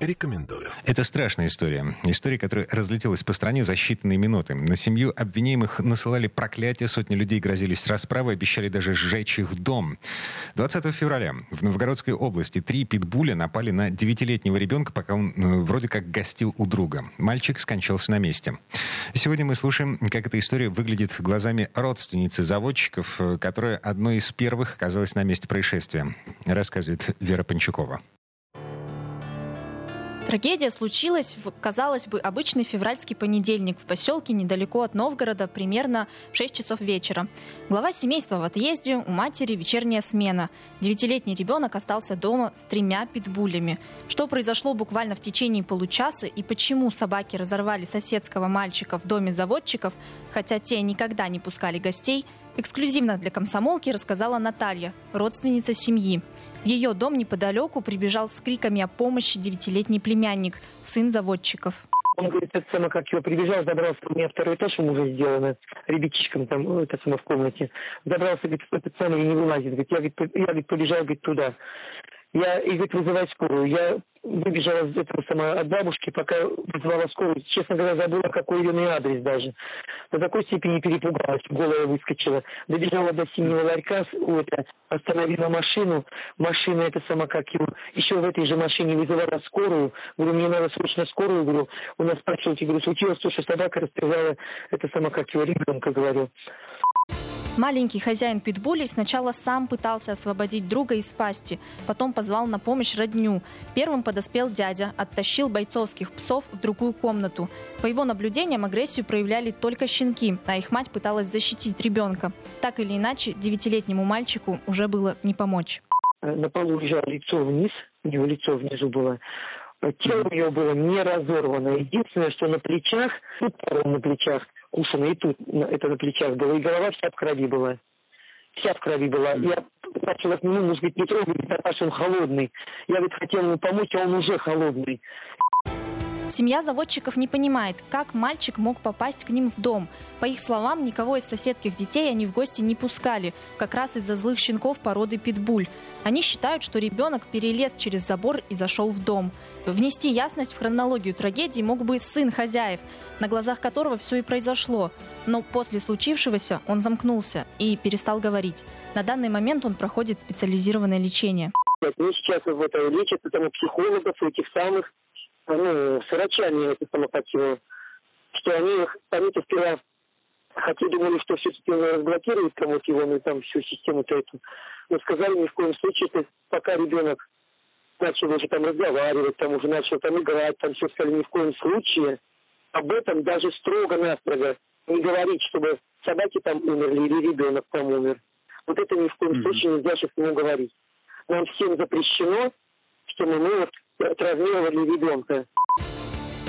рекомендую. Это страшная история. История, которая разлетелась по стране за считанные минуты. На семью обвиняемых насылали проклятия, сотни людей грозились расправой, обещали даже сжечь их дом. 20 февраля в Новгородской области три питбуля напали на девятилетнего ребенка, пока он э, вроде как гостил у друга. Мальчик скончался на месте. Сегодня мы слушаем, как эта история выглядит глазами родственницы заводчиков, э, которая одной из первых оказалась на месте происшествия, рассказывает Вера Панчукова. Трагедия случилась в, казалось бы, обычный февральский понедельник в поселке недалеко от Новгорода, примерно в 6 часов вечера. Глава семейства в отъезде, у матери вечерняя смена. Девятилетний ребенок остался дома с тремя питбулями. Что произошло буквально в течение получаса и почему собаки разорвали соседского мальчика в доме заводчиков, хотя те никогда не пускали гостей – Эксклюзивно для комсомолки рассказала Наталья, родственница семьи. В ее дом неподалеку прибежал с криками о помощи девятилетний племянник, сын заводчиков. Он говорит, это самое, как его прибежал, забрался, у меня второй этаж уже сделано, ребятишкам там, ну, это самое, в комнате. Забрался, говорит, этот самый не вылазит. Говорит, я, говорит, я говорит, побежал, говорит, туда. Я, и говорит, вызывай скорую. Я выбежала этого сама от бабушки, пока вызывала скорую. Честно говоря, забыла, какой ее адрес даже. До такой степени перепугалась, голая выскочила. Добежала до синего ларька, это, остановила машину. Машина это сама как его. Еще в этой же машине вызывала скорую. Говорю, мне надо срочно скорую. Говорю, у нас спрашивали, говорю, случилось то, что собака растерзала это сама как его ребенка, говорю. Маленький хозяин питбулей сначала сам пытался освободить друга из пасти, потом позвал на помощь родню. Первым подоспел дядя, оттащил бойцовских псов в другую комнату. По его наблюдениям агрессию проявляли только щенки, а их мать пыталась защитить ребенка. Так или иначе, девятилетнему мальчику уже было не помочь. На полу лежало лицо вниз, у него лицо внизу было. Тело у него было не разорвано. Единственное, что на плечах, на плечах, укушена, и тут это на плечах было, и голова вся в крови была. Вся в крови была. Я начала к нему, может быть, не потому что он холодный. Я ведь хотел ему помочь, а он уже холодный. Семья заводчиков не понимает, как мальчик мог попасть к ним в дом. По их словам, никого из соседских детей они в гости не пускали, как раз из-за злых щенков породы питбуль. Они считают, что ребенок перелез через забор и зашел в дом. Внести ясность в хронологию трагедии мог бы сын хозяев, на глазах которого все и произошло. Но после случившегося он замкнулся и перестал говорить. На данный момент он проходит специализированное лечение. Они сейчас вот лечатся там у психологов, этих самых ну, с врачами это самопатию, что они, они-то сперва хотя думали, что все-таки разблокируют вот его, ну, там всю систему-то эту. Но сказали, ни в коем случае, это пока ребенок начал уже там разговаривать, там уже начал там играть, там все сказали, ни в коем случае об этом даже строго-настрого не говорить, чтобы собаки там умерли или ребенок там умер. Вот это ни в коем mm-hmm. случае нельзя сейчас ему говорить. Нам всем запрещено, что мы, мы вот травмировали ребенка.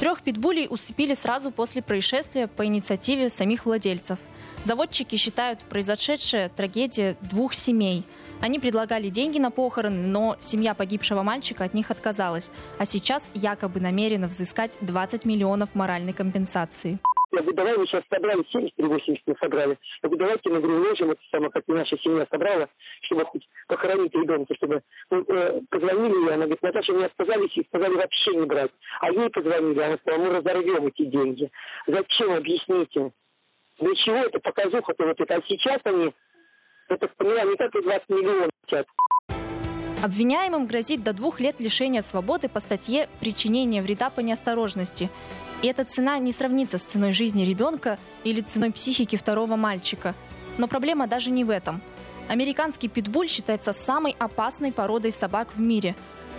Трех питбулей усыпили сразу после происшествия по инициативе самих владельцев. Заводчики считают произошедшее трагедией двух семей. Они предлагали деньги на похороны, но семья погибшего мальчика от них отказалась, а сейчас якобы намерена взыскать 20 миллионов моральной компенсации. Я говорю, давай мы сейчас собрали 70 или 80 мы собрали. Я говорю, давайте мы говорю, ложим это самое, как наша семья собрала, чтобы хоть похоронить ребенка, чтобы ну, э, позвонили ей, она говорит, Наташа, мне отказались и сказали вообще не брать. А ей позвонили, она сказала, мы разорвем эти деньги. Зачем, объясните? Для чего это показуха-то вот это? А сейчас они, это поняла, не как и 20 миллионов хотят. Обвиняемым грозит до двух лет лишения свободы по статье «Причинение вреда по неосторожности». И эта цена не сравнится с ценой жизни ребенка или ценой психики второго мальчика. Но проблема даже не в этом. Американский питбуль считается самой опасной породой собак в мире.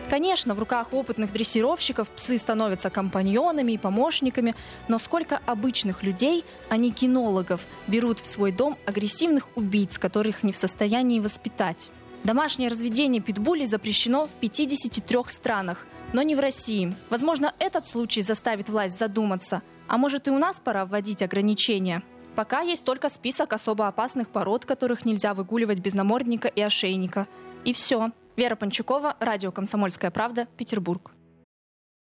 Конечно, в руках опытных дрессировщиков псы становятся компаньонами и помощниками, но сколько обычных людей, а не кинологов, берут в свой дом агрессивных убийц, которых не в состоянии воспитать. Домашнее разведение питбулей запрещено в 53 странах, но не в России. Возможно, этот случай заставит власть задуматься. А может и у нас пора вводить ограничения? Пока есть только список особо опасных пород, которых нельзя выгуливать без намордника и ошейника. И все. Вера Панчукова, радио «Комсомольская правда», Петербург.